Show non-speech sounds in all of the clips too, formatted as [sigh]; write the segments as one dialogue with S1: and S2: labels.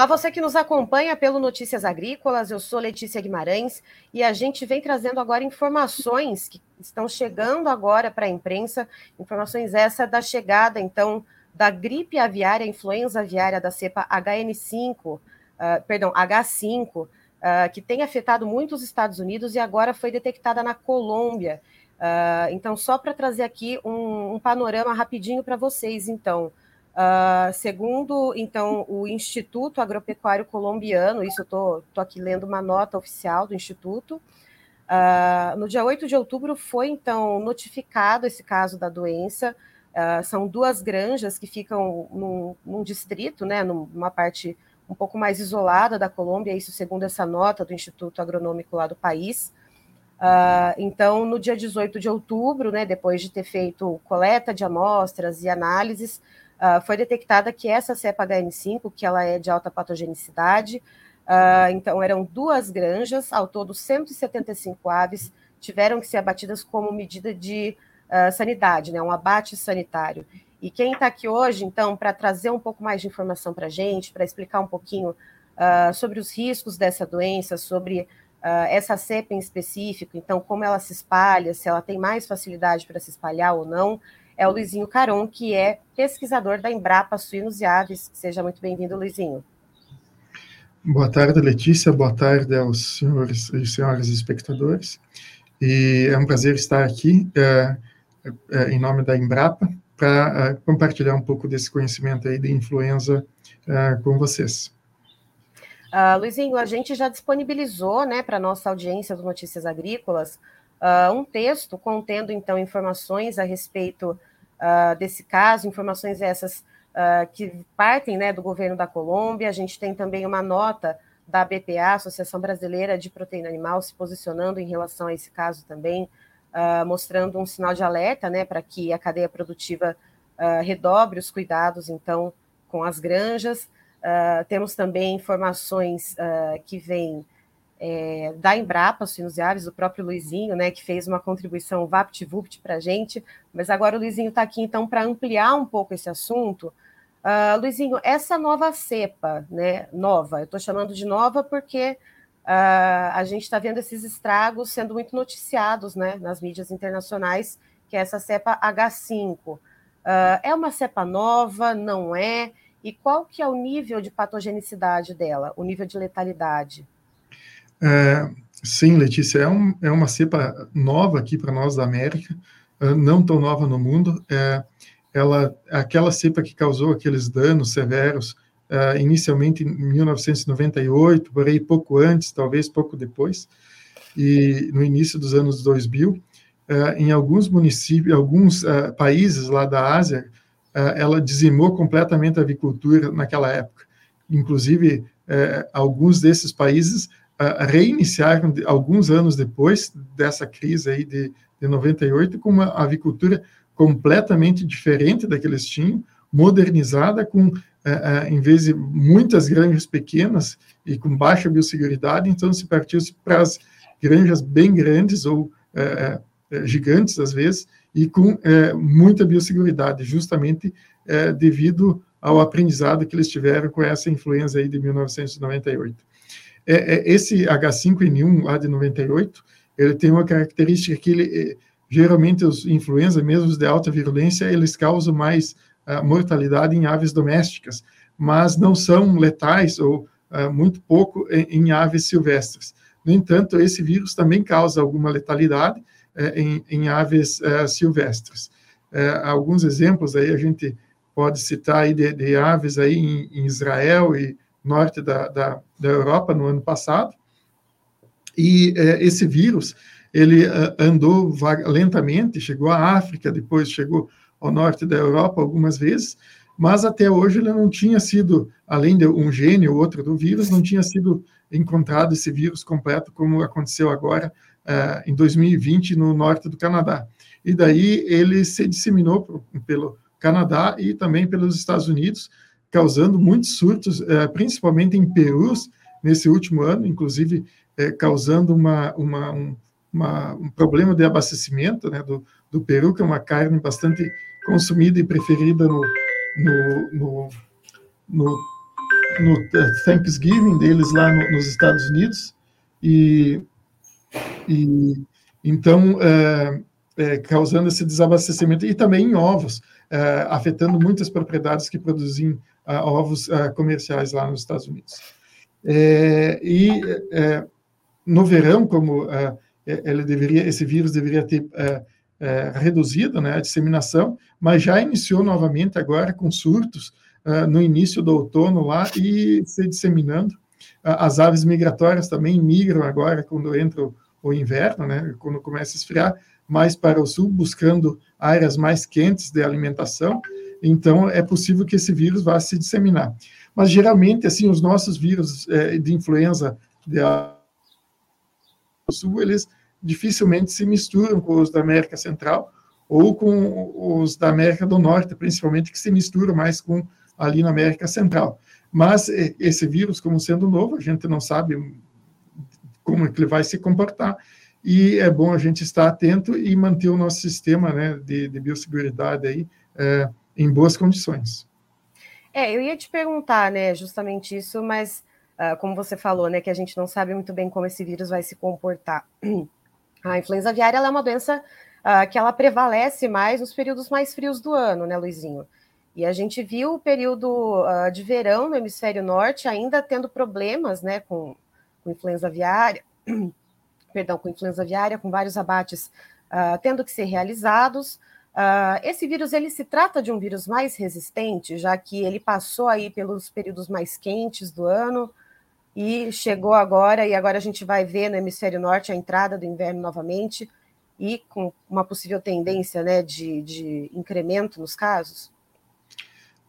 S1: Olá, você que nos acompanha pelo Notícias Agrícolas, eu sou Letícia Guimarães e a gente vem trazendo agora informações que estão chegando agora para a imprensa, informações essa da chegada, então, da gripe aviária, influenza aviária da cepa HN5, uh, ah, perdão, H5, uh, ah, que tem afetado muito os Estados Unidos e agora foi detectada na Colômbia. Uh, então, só para trazer aqui um, um panorama rapidinho para vocês, então, Uh, segundo, então, o Instituto Agropecuário Colombiano, isso eu estou aqui lendo uma nota oficial do Instituto, uh, no dia 8 de outubro foi, então, notificado esse caso da doença, uh, são duas granjas que ficam num, num, distrito, né, numa parte um pouco mais isolada da Colômbia, isso segundo essa nota do Instituto Agronômico lá do país, então, no dia 18 de outubro, né, depois de ter feito coleta de amostras e análises, Uh, foi detectada que essa cepa HN5, que ela é de alta patogenicidade, uh, então eram duas granjas, ao todo 175 aves tiveram que ser abatidas como medida de uh, sanidade, né, um abate sanitário. E quem está aqui hoje, então, para trazer um pouco mais de informação para a gente, para explicar um pouquinho sobre os riscos dessa doença, sobre essa cepa em específico, então, como ela se espalha, se ela tem mais facilidade para se espalhar ou não, é o Luizinho Caron, que é pesquisador da Embrapa Suínos e Aves. Seja muito bem-vindo, Luizinho.
S2: Boa tarde, Letícia. Boa tarde aos senhores e senhoras espectadores. E é um prazer estar aqui é, é, em nome da Embrapa para é, compartilhar um pouco desse conhecimento aí de influenza é, com vocês.
S1: Uh, Luizinho, a gente já disponibilizou né, para a nossa audiência do Notícias Agrícolas uh, um texto contendo, então, informações a respeito uh, desse caso, informações essas uh, que partem né, do governo da Colômbia. A gente tem também uma nota da BPA, Associação Brasileira de Proteína Animal, se posicionando em relação a esse caso também, uh, mostrando um sinal de alerta né, para que a cadeia produtiva redobre os cuidados, então, com as granjas. temos também informações que vêm é, da Embrapa, Suínos e Aves, o próprio Luizinho, né, que fez uma contribuição VaptVupt para a gente, mas agora o Luizinho está aqui, então, para ampliar um pouco esse assunto. Uh, Luizinho, essa nova cepa, né, nova, eu estou chamando de nova porque uh, a gente está vendo esses estragos sendo muito noticiados, né, nas mídias internacionais, que é essa cepa H5. Uh, ah, é uma cepa nova, não é? E qual que é o nível de patogenicidade dela, o nível de letalidade?
S2: É, sim, Letícia, é, um, é, uma cepa nova aqui para nós da América, é, não tão nova no mundo. É, ela, aquela cepa que causou aqueles danos severos, é, inicialmente em 1998, por aí pouco antes, talvez pouco depois, e no início dos anos 2000, é, em alguns municípios, alguns países lá da Ásia, ela dizimou completamente a avicultura naquela época. Inclusive, alguns desses países reiniciaram alguns anos depois dessa crise aí de, de 98 com uma avicultura completamente diferente da que eles tinham, modernizada com em vez de muitas granjas pequenas e com baixa biosseguridade, então se partiu para as granjas bem grandes ou gigantes às vezes e com muita biosseguridade, justamente devido ao aprendizado que eles tiveram com essa influenza aí de 1998. É, é, esse H5N1 lá de 98, ele tem uma característica que ele, é, geralmente os influenza, mesmo os de alta virulência, eles causam mais uh, mortalidade em aves domésticas, mas não são letais ou uh, muito pouco em, em, aves silvestres. No entanto, esse vírus também causa alguma letalidade uh, em, em, aves silvestres. alguns exemplos aí a gente pode citar aí de, de aves aí em, em Israel e norte da, da, da Europa no ano passado. E é, esse vírus, ele é, andou lentamente, chegou à África, depois chegou ao norte da Europa algumas vezes, mas até hoje ele não tinha sido, além de um gene ou outro do vírus, não tinha sido encontrado esse vírus completo, como aconteceu agora uh, em 2020 no norte do Canadá. E daí ele se disseminou pelo Canadá e também pelos Estados Unidos, causando muitos surtos, é, principalmente em perus, nesse último ano, inclusive é, causando uma, uma, um, uma, um, problema de abastecimento né, do, do peru, que é uma carne bastante consumida e preferida no, no, no, no no Thanksgiving deles lá no, nos Estados Unidos, e, e então é, é, causando esse desabastecimento, e também em ovos, é, afetando muitas propriedades que produzem uh, ovos comerciais lá nos Estados Unidos. É, e é, no verão, como uh, ele deveria, esse vírus deveria ter reduzido né, a disseminação, mas já iniciou novamente agora com surtos no início do outono lá e se disseminando. as aves migratórias também migram agora quando entra o, o inverno, né, quando começa a esfriar, mais para o sul, buscando áreas mais quentes de alimentação. Então, é possível que esse vírus vá se disseminar. Mas, geralmente, assim, os nossos vírus é, de influenza do sul, eles dificilmente se misturam com os da América Central ou com os da América do Norte, principalmente, que se misturam mais com ali na América Central. Mas é, esse vírus, como sendo novo, a gente não sabe como é ele vai se comportar, e é bom a gente estar atento e manter o nosso sistema né, de, de biosseguridade aí é, em boas condições.
S1: É, eu ia te perguntar, né, justamente isso, mas uh, como você falou, né, que a gente não sabe muito bem como esse vírus vai se comportar. [clears throat] A influenza aviária é uma doença uh, que ela prevalece mais nos períodos mais frios do ano, né, Luizinho? E a gente viu o período uh, de verão no hemisfério norte ainda tendo problemas, né, com, com influenza aviária. [clears throat] perdão, com influenza aviária, com vários abates tendo que ser realizados. Uh, esse vírus ele se trata de um vírus mais resistente, já que ele passou aí pelos períodos mais quentes do ano e chegou agora, e agora a gente vai ver no hemisfério norte a entrada do inverno novamente, e com uma possível tendência né, de, de incremento nos casos?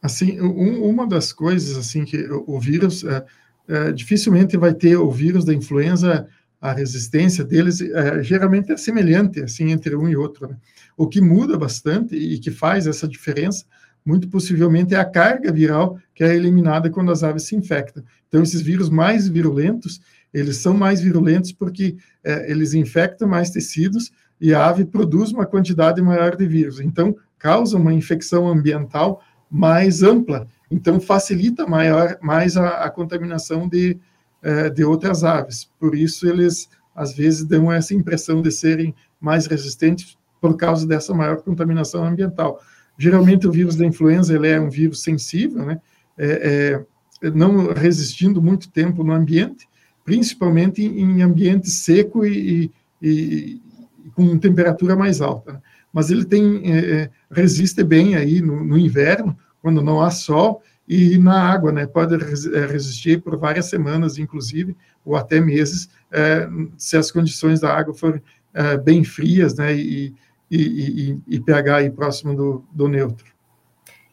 S2: Assim, um, uma das coisas assim que o, o vírus é, é, dificilmente vai ter o vírus da influenza a resistência deles é, geralmente é semelhante assim entre um e outro. Né? O que muda bastante e que faz essa diferença, muito possivelmente, é a carga viral que é eliminada quando as aves se infectam. Então, esses vírus mais virulentos, eles são mais virulentos porque é, eles infectam mais tecidos e a ave produz uma quantidade maior de vírus. Então, causa uma infecção ambiental mais ampla. Então, facilita maior, mais a, a contaminação de, é, de outras aves. Por isso, eles às vezes dão essa impressão de serem mais resistentes por causa dessa maior contaminação ambiental. Geralmente, o vírus da influenza ele é um vírus sensível, né? É, é, não resistindo muito tempo no ambiente, principalmente em ambiente seco e, e, e com temperatura mais alta. Né? Mas ele tem é, é, resiste bem aí no, no inverno, quando não há sol, e na água, né? Pode é, resistir por várias semanas, inclusive, ou até meses, é, se as condições da água forem é, bem frias, né? E, e, e, e pH aí próximo do, do neutro.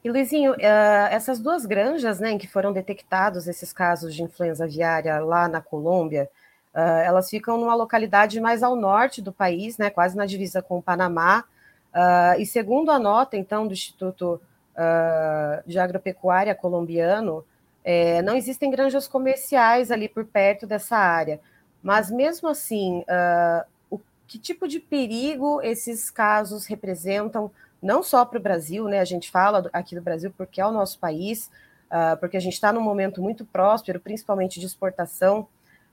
S1: E Luizinho, essas duas granjas, né, em que foram detectados esses casos de influenza aviária lá na Colômbia, elas ficam numa localidade mais ao norte do país, né, quase na divisa com o Panamá. E segundo a nota, então, do Instituto uh, de agropecuária colombiano, é, não existem granjas comerciais ali por perto dessa área. Mas mesmo assim, uh, o, que tipo de perigo esses casos representam, não só para o Brasil, né? A gente fala aqui do Brasil porque é o nosso país, uh, porque a gente está num momento muito próspero, principalmente de exportação.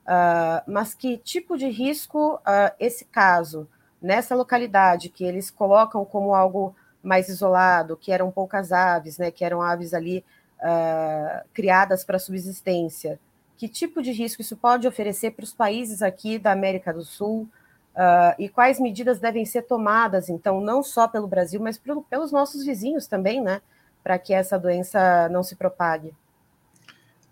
S1: Uh, mas que tipo de risco esse caso, nessa localidade, que eles colocam como algo mais isolado, que eram poucas aves, né, que eram aves ali uh, criadas para subsistência. Que tipo de risco isso pode oferecer para os países aqui da América do Sul uh, e quais medidas devem ser tomadas, então, não só pelo Brasil, mas pelo, pelos nossos vizinhos também, né, para que essa doença não se propague?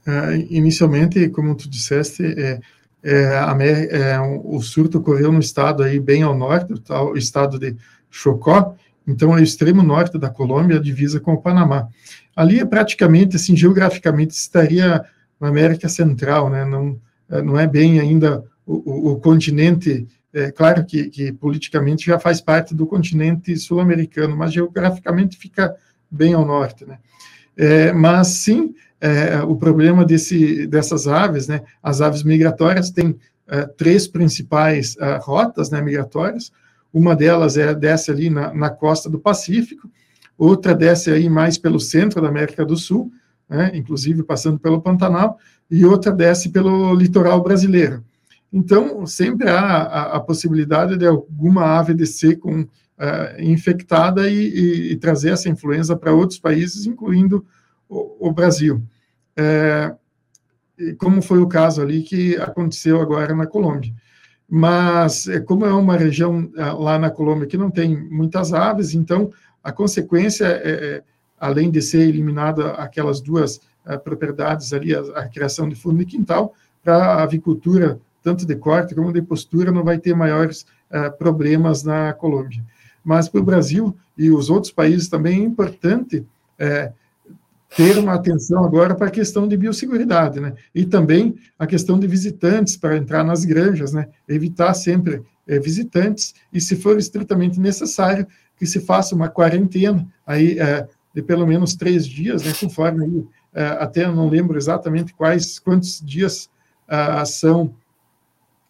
S2: Uh, inicialmente, como tu disseste, é, é, a, é, o surto ocorreu no estado aí bem ao norte, o estado de Chocó, então, é o extremo norte da Colômbia, a divisa com o Panamá. Ali, é praticamente, assim, geograficamente, estaria na América Central, né? Não, é, não é bem ainda o, o, o continente, é claro que, que, politicamente já faz parte do continente sul-americano, mas geograficamente fica bem ao norte, né? É, mas, sim, é, o problema desse, dessas aves, né? As aves migratórias têm três principais rotas né, migratórias, uma delas é, desce ali na, na costa do Pacífico, outra desce aí mais pelo centro da América do Sul, né, inclusive passando pelo Pantanal, e outra desce pelo litoral brasileiro. Então, sempre há a, a possibilidade de alguma ave descer com uh, infectada e, e, e, trazer essa influenza para outros países, incluindo o, o Brasil. É, como foi o caso ali que aconteceu agora na Colômbia. Mas, é, como é uma região lá na Colômbia que não tem muitas aves, então a consequência, é, é além de ser eliminada aquelas duas uh, propriedades ali, a, a, criação de fundo de quintal, para a avicultura tanto de corte como de postura, não vai ter maiores uh, problemas na Colômbia. Mas para o Brasil e os outros países também é importante uh, ter uma atenção agora para a questão de biosseguridade, né? E também a questão de visitantes para entrar nas granjas, né? Evitar sempre uh, visitantes e, se for estritamente necessário, que se faça uma quarentena aí de pelo menos três dias, né? Conforme aí, até não lembro exatamente quais quantos dias são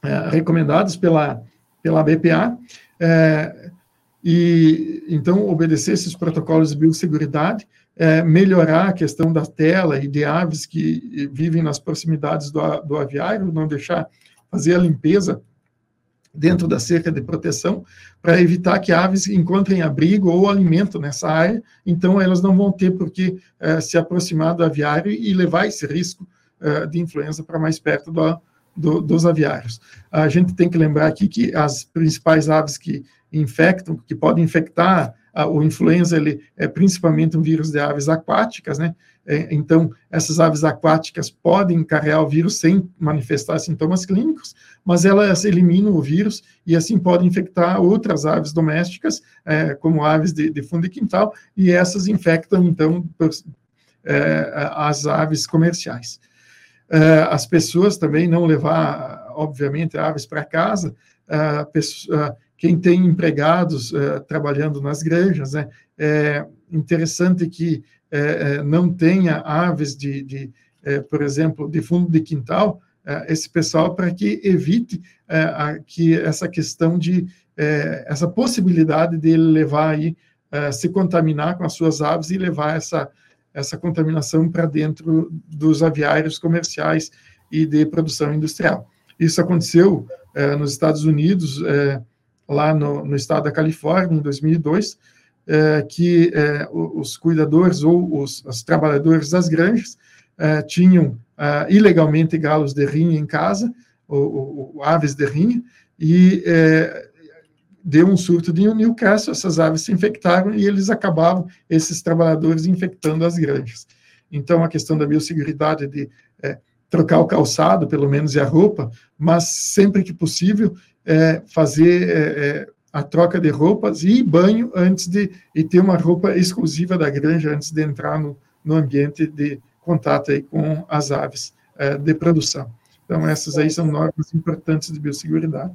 S2: é, recomendados pela, pela BPA, é, e então obedecer esses protocolos de biosseguridade, é, melhorar a questão da tela e de aves que vivem nas proximidades do, do aviário, não deixar fazer a limpeza dentro da cerca de proteção, para evitar que aves encontrem abrigo ou alimento nessa área, então elas não vão ter por que é, se aproximar do aviário e levar esse risco é, de influenza para mais perto do, do, dos aviários. A gente tem que lembrar aqui que as principais aves que infectam, que podem infectar o influenza, ele é principalmente um vírus de aves aquáticas, né? É, então, essas aves aquáticas podem carregar o vírus sem manifestar sintomas clínicos, mas elas eliminam o vírus e assim podem infectar outras aves domésticas, é, como aves de, de, fundo de quintal, e essas infectam, então, é, as aves comerciais. Uh, as pessoas também não levar, obviamente, aves para casa, uh, pessoa, quem tem empregados uh, trabalhando nas granjas, né, é interessante que não tenha aves de, de por exemplo, de fundo de quintal, esse pessoal para que evite a, que essa questão de essa possibilidade dele levar aí se contaminar com as suas aves e levar essa essa contaminação para dentro dos aviários comerciais e de produção industrial. Isso aconteceu nos Estados Unidos, lá no, no, estado da Califórnia, em 2002, é, que os cuidadores ou os, os, trabalhadores das granjas tinham ilegalmente galos de rinha em casa, ou, ou aves de rinha, e deu um surto de Newcastle, essas aves se infectaram e eles acabavam, esses trabalhadores, infectando as granjas. Então, a questão da biosseguridade de é, trocar o calçado, pelo menos, e a roupa, mas sempre que possível, é, fazer é, é a troca de roupas e banho antes de e ter uma roupa exclusiva da granja antes de entrar no, no ambiente de contato aí com as aves é, de produção. Então, essas aí são normas importantes de biosseguridade.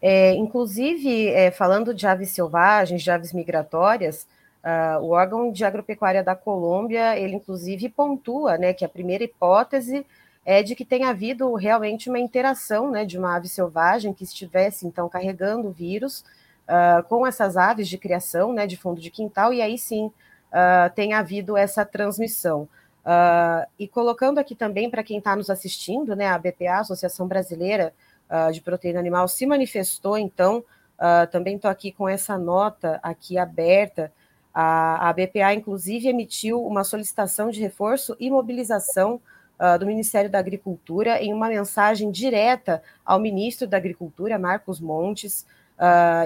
S1: É, inclusive, é, falando de aves selvagens, de aves migratórias, uh, o órgão de agropecuária da Colômbia, ele inclusive pontua né, que a primeira hipótese é de que tenha havido realmente uma interação né, de uma ave selvagem que estivesse, então, carregando o vírus uh, com essas aves de criação, né, de fundo de quintal, e aí sim uh, tem havido essa transmissão. Uh, e colocando aqui também para quem está nos assistindo, né, a BPA, Associação Brasileira de proteína animal se manifestou, então, também estou aqui com essa nota aqui aberta. A, a, BPA, inclusive, emitiu uma solicitação de reforço e mobilização uh, do Ministério da Agricultura em uma mensagem direta ao ministro da Agricultura, Marcos Montes,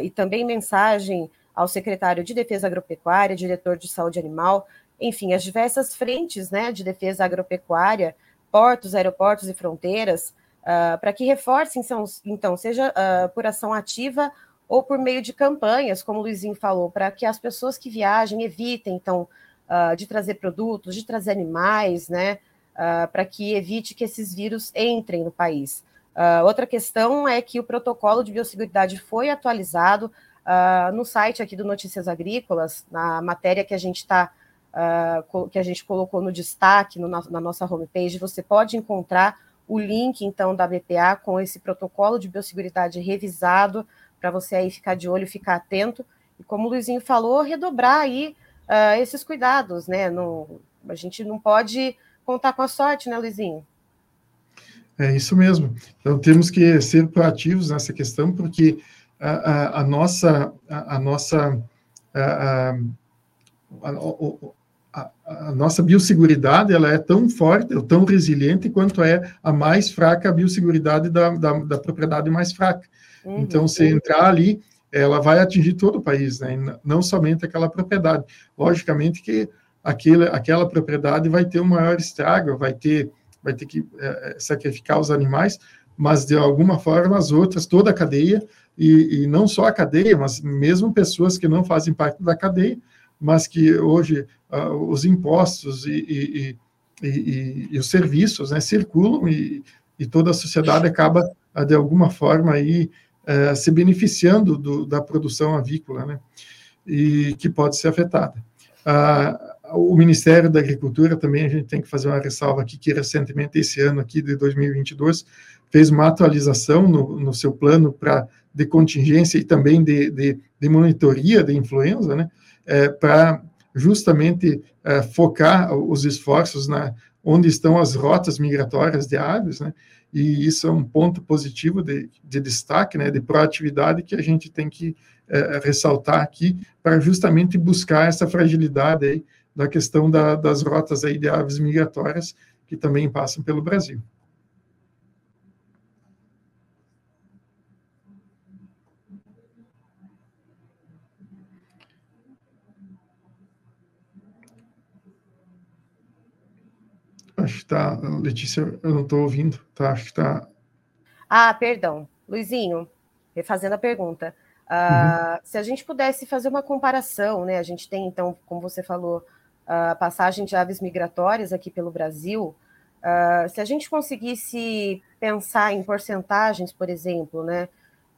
S1: e também mensagem ao secretário de Defesa Agropecuária, diretor de Saúde Animal, enfim, as diversas frentes né, de defesa agropecuária, portos, aeroportos e fronteiras, uh, para que reforcem, então, seja uh, por ação ativa ou por meio de campanhas, como o Luizinho falou, para que as pessoas que viajem evitem, então, uh, de trazer produtos, de trazer animais, né, para que evite que esses vírus entrem no país. outra questão é que o protocolo de biosseguridade foi atualizado no site aqui do Notícias Agrícolas, na matéria que a gente está que a gente colocou no destaque no, na nossa homepage, você pode encontrar o link, então, da BPA com esse protocolo de biosseguridade revisado, para você aí ficar de olho, ficar atento. E como o Luizinho falou, redobrar aí uh, esses cuidados, né? No, A gente não pode contar com a sorte, né, Luizinho?
S2: É isso mesmo. Então temos que ser proativos nessa questão, porque a, a, a nossa a, a nossa a, nossa biosseguridade ela é tão forte, ou tão resiliente quanto é a mais fraca a biosseguridade da, da, da propriedade mais fraca. Uhum. Então, se entrar ali, ela vai atingir todo o país, né? não somente aquela propriedade. Logicamente que aquela propriedade vai ter um maior estrago, vai ter, vai ter que é, é, sacrificar os animais, mas de alguma forma as outras, toda a cadeia, e, e, não só a cadeia, mas mesmo pessoas que não fazem parte da cadeia, mas que hoje uh, os impostos e, e, e, os serviços né, circulam e, toda a sociedade acaba, uh, de alguma forma, aí, uh, se beneficiando do, da produção avícola, né, e que pode ser afetada. Uh, o Ministério da Agricultura também, a gente tem que fazer uma ressalva aqui, que recentemente, esse ano aqui de 2022, fez uma atualização no, no seu plano para de contingência e também de, de, de monitoria de influenza, né, é, para justamente é, focar os esforços na onde estão as rotas migratórias de aves, né, e isso é um ponto positivo de, de destaque, né, de proatividade que a gente tem que é, ressaltar aqui para justamente buscar essa fragilidade aí da questão da, das rotas aí de aves migratórias que também passam pelo Brasil. Acho que está, Letícia, eu não estou ouvindo, tá? Acho que está.
S1: Ah, perdão. Luizinho, refazendo a pergunta. Uh, uhum. Se a gente pudesse fazer uma comparação, né? A gente tem, então, como você falou, a passagem de aves migratórias aqui pelo Brasil. Uh, se a gente conseguisse pensar em porcentagens, por exemplo, né,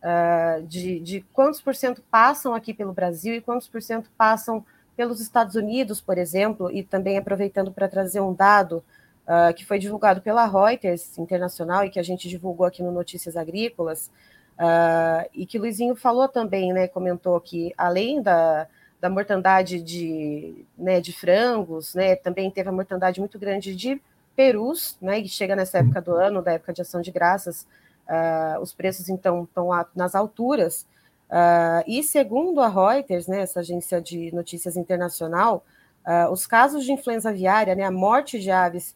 S1: uh, de, de, quantos por cento passam aqui pelo Brasil e quantos por cento passam pelos Estados Unidos, por exemplo, e também aproveitando para trazer um dado uh, que foi divulgado pela Reuters Internacional e que a gente divulgou aqui no Notícias Agrícolas, e que o Luizinho falou também, né, comentou que além da, da mortandade de, né, de frangos, né, também teve a mortandade muito grande de perus, né, e chega nessa época do ano, da época de ação de graças, uh, os preços então estão nas alturas, uh, e segundo a Reuters, né, essa agência de notícias internacional, uh, os casos de influenza aviária, né, a morte de aves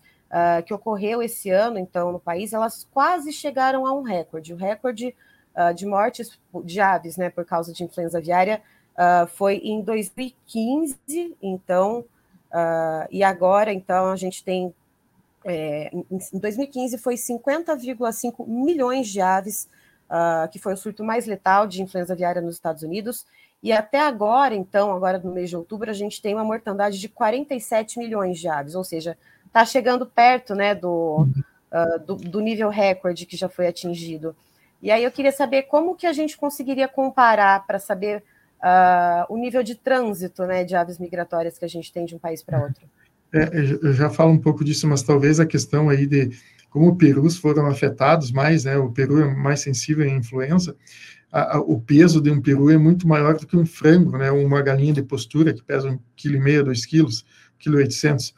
S1: que ocorreu esse ano, então, no país, elas quase chegaram a um recorde, o recorde de mortes de aves, né, por causa de influenza aviária, uh, foi em 2015, então, uh, e agora, então, a gente tem. É, em 2015 foi 50,5 milhões de aves, uh, que foi o surto mais letal de influenza aviária nos Estados Unidos, e até agora, então, agora no mês de outubro, a gente tem uma mortandade de 47 milhões de aves, ou seja, está chegando perto né, do, do, do, nível recorde que já foi atingido. E aí eu queria saber como que a gente conseguiria comparar para saber uh, o nível de trânsito né, de aves migratórias que a gente tem de um país para outro.
S2: É, eu já falo um pouco disso, mas talvez a questão aí de como perus foram afetados mais, né, o peru é mais sensível à influenza, a, a, o peso de um peru é muito maior do que um frango, né, uma galinha de postura que pesa um quilo e meio, dois quilos, quilo oitocentos.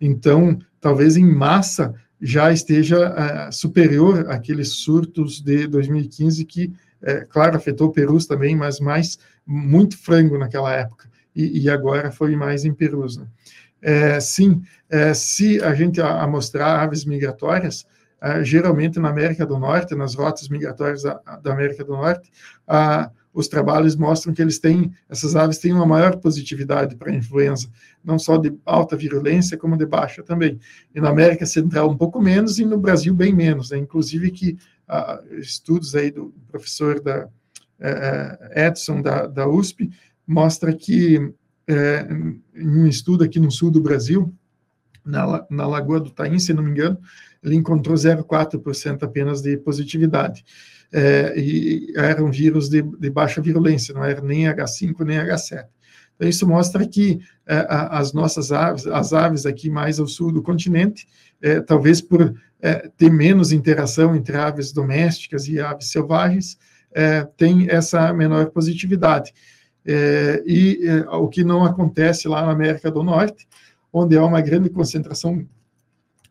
S2: Então, talvez em massa já esteja uh, superior àqueles surtos de 2015 que, é, claro, afetou perus também, mas mais muito frango naquela época, e, e agora foi mais em perus. Né? É, sim, é, se a gente amostrar aves migratórias, é, geralmente na América do Norte, nas rotas migratórias da, da América do Norte, os trabalhos mostram que eles têm, essas aves têm uma maior positividade para a influenza, não só de alta virulência, como de baixa também. E na América Central um pouco menos, e no Brasil bem menos, né? inclusive que estudos aí do professor da, é, é, Edson, da, da USP, mostra que, é, em um estudo aqui no sul do Brasil, na, na Lagoa do Taim, se não me engano, ele encontrou 0,4% apenas de positividade. É, e eram vírus de, de, baixa virulência, não era nem H5 nem H7. Então, isso mostra que é, as nossas aves, as aves aqui mais ao sul do continente, é, talvez por é, ter menos interação entre aves domésticas e aves selvagens, é, tem essa menor positividade. É, e é, o que não acontece lá na América do Norte, onde há uma grande concentração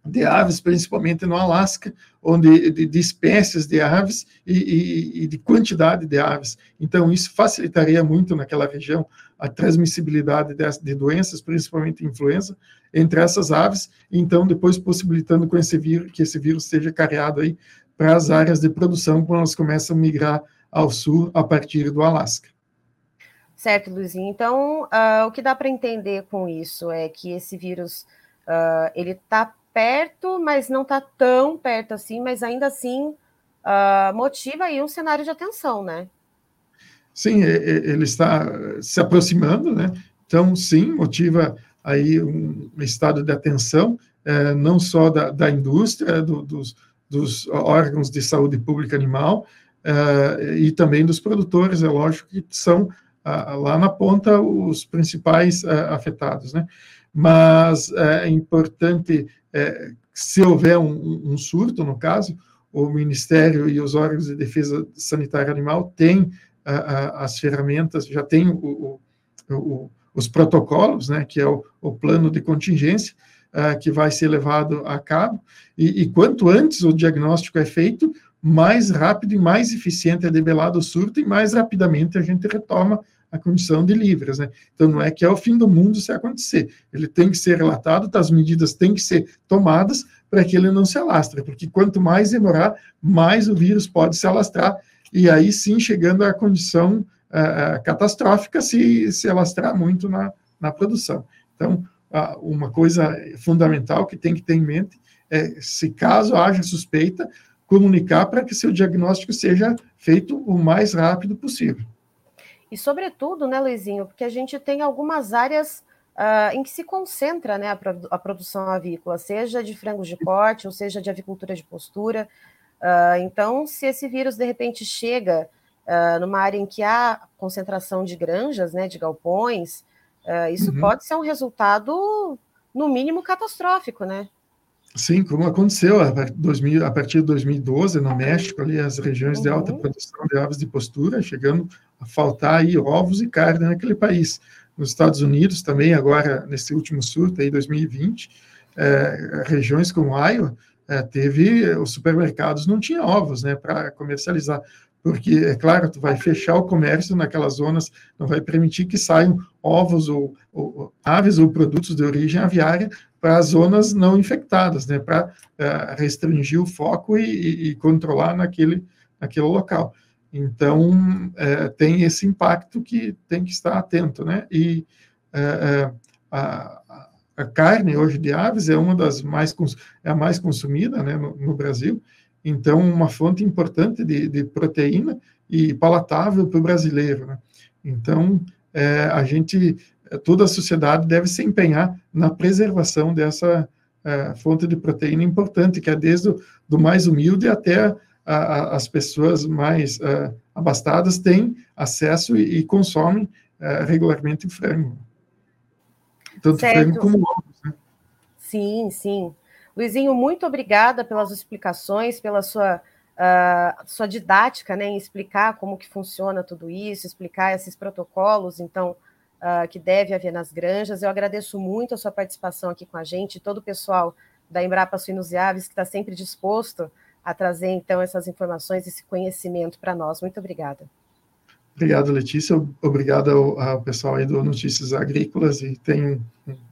S2: de aves, principalmente no Alasca, onde de, de espécies de aves e, e, e, de quantidade de aves. Então, isso facilitaria muito naquela região a transmissibilidade de, de doenças, principalmente influenza, entre essas aves, então depois possibilitando com esse vírus, que esse vírus seja carreado aí para as áreas de produção quando elas começam a migrar ao sul a partir do Alasca.
S1: Certo, Luizinho. Então, uh, o que dá para entender com isso é que esse vírus uh, ele está perto, mas não está tão perto assim, mas ainda assim uh, motiva aí um cenário de atenção, né?
S2: Sim, ele está se aproximando, né? Então, sim, motiva aí um estado de atenção, eh, não só da, da indústria, do, dos, dos órgãos de saúde pública animal, eh, e também dos produtores, é lógico que são lá na ponta os principais ah, afetados, né? Mas é importante, é, se houver um, um, surto, no caso, o Ministério e os órgãos de defesa sanitária animal têm as ferramentas, já tem o, o, o, os protocolos, né, que é o, plano de contingência, que vai ser levado a cabo, e, e, quanto antes o diagnóstico é feito, mais rápido e mais eficiente é debelado o surto, e mais rapidamente a gente retoma a condição de livres, né? Então não é que é o fim do mundo se acontecer. Ele tem que ser relatado, as medidas têm que ser tomadas para que ele não se alastre, porque quanto mais demorar, mais o vírus pode se alastrar e aí sim chegando à condição uh, catastrófica se se alastrar muito na, na produção. Então uh, uma coisa fundamental que tem que ter em mente é se caso haja suspeita comunicar para que seu diagnóstico seja feito o mais rápido possível.
S1: E, sobretudo, né, Luizinho, porque a gente tem algumas áreas uh, em que se concentra né, a, a, produção avícola, seja de frangos de corte, ou seja de avicultura de postura. Uh, então, se esse vírus, de repente, chega uh, numa área em que há concentração de granjas, né, de galpões, isso uhum. pode ser um resultado, no mínimo, catastrófico, né?
S2: Sim, como aconteceu a partir de 2012 no México, ali as regiões uhum. de alta uhum. produção de aves de postura, chegando a faltar aí ovos e carne naquele país. Nos Estados Unidos também, agora, nesse último surto aí, 2020, é, regiões como Iowa, é, teve, os supermercados não tinham ovos, né, para comercializar, porque, é claro, tu vai fechar o comércio naquelas zonas, não vai permitir que saiam ovos ou, ou aves ou produtos de origem aviária para as zonas não infectadas, né, para é, restringir o foco e, e, controlar naquele, naquele local. Então, é, tem esse impacto que tem que estar atento, né? E é a, a, carne hoje de aves é uma das mais, é a mais consumida né, no, no Brasil, então, uma fonte importante de, de proteína e palatável para o brasileiro, né? Então, é, a gente, toda a sociedade deve se empenhar na preservação dessa é, fonte de proteína importante, que é desde o do mais humilde até a, a, as pessoas mais uh, abastadas têm acesso e, e consomem uh, regularmente frango.
S1: Tanto certo. frango como ovos. Né? Sim, sim. Luizinho, muito obrigada pelas explicações, pela sua, uh, sua didática né, em explicar como que funciona tudo isso, explicar esses protocolos, então, uh, que deve haver nas granjas. Eu agradeço muito a sua participação aqui com a gente, todo o pessoal da Embrapa Suínos e Aves, que está sempre disposto a trazer, então, essas informações, esse conhecimento para nós. Muito obrigada.
S2: Obrigado, Letícia. Obrigado ao, ao pessoal aí do Notícias Agrícolas e um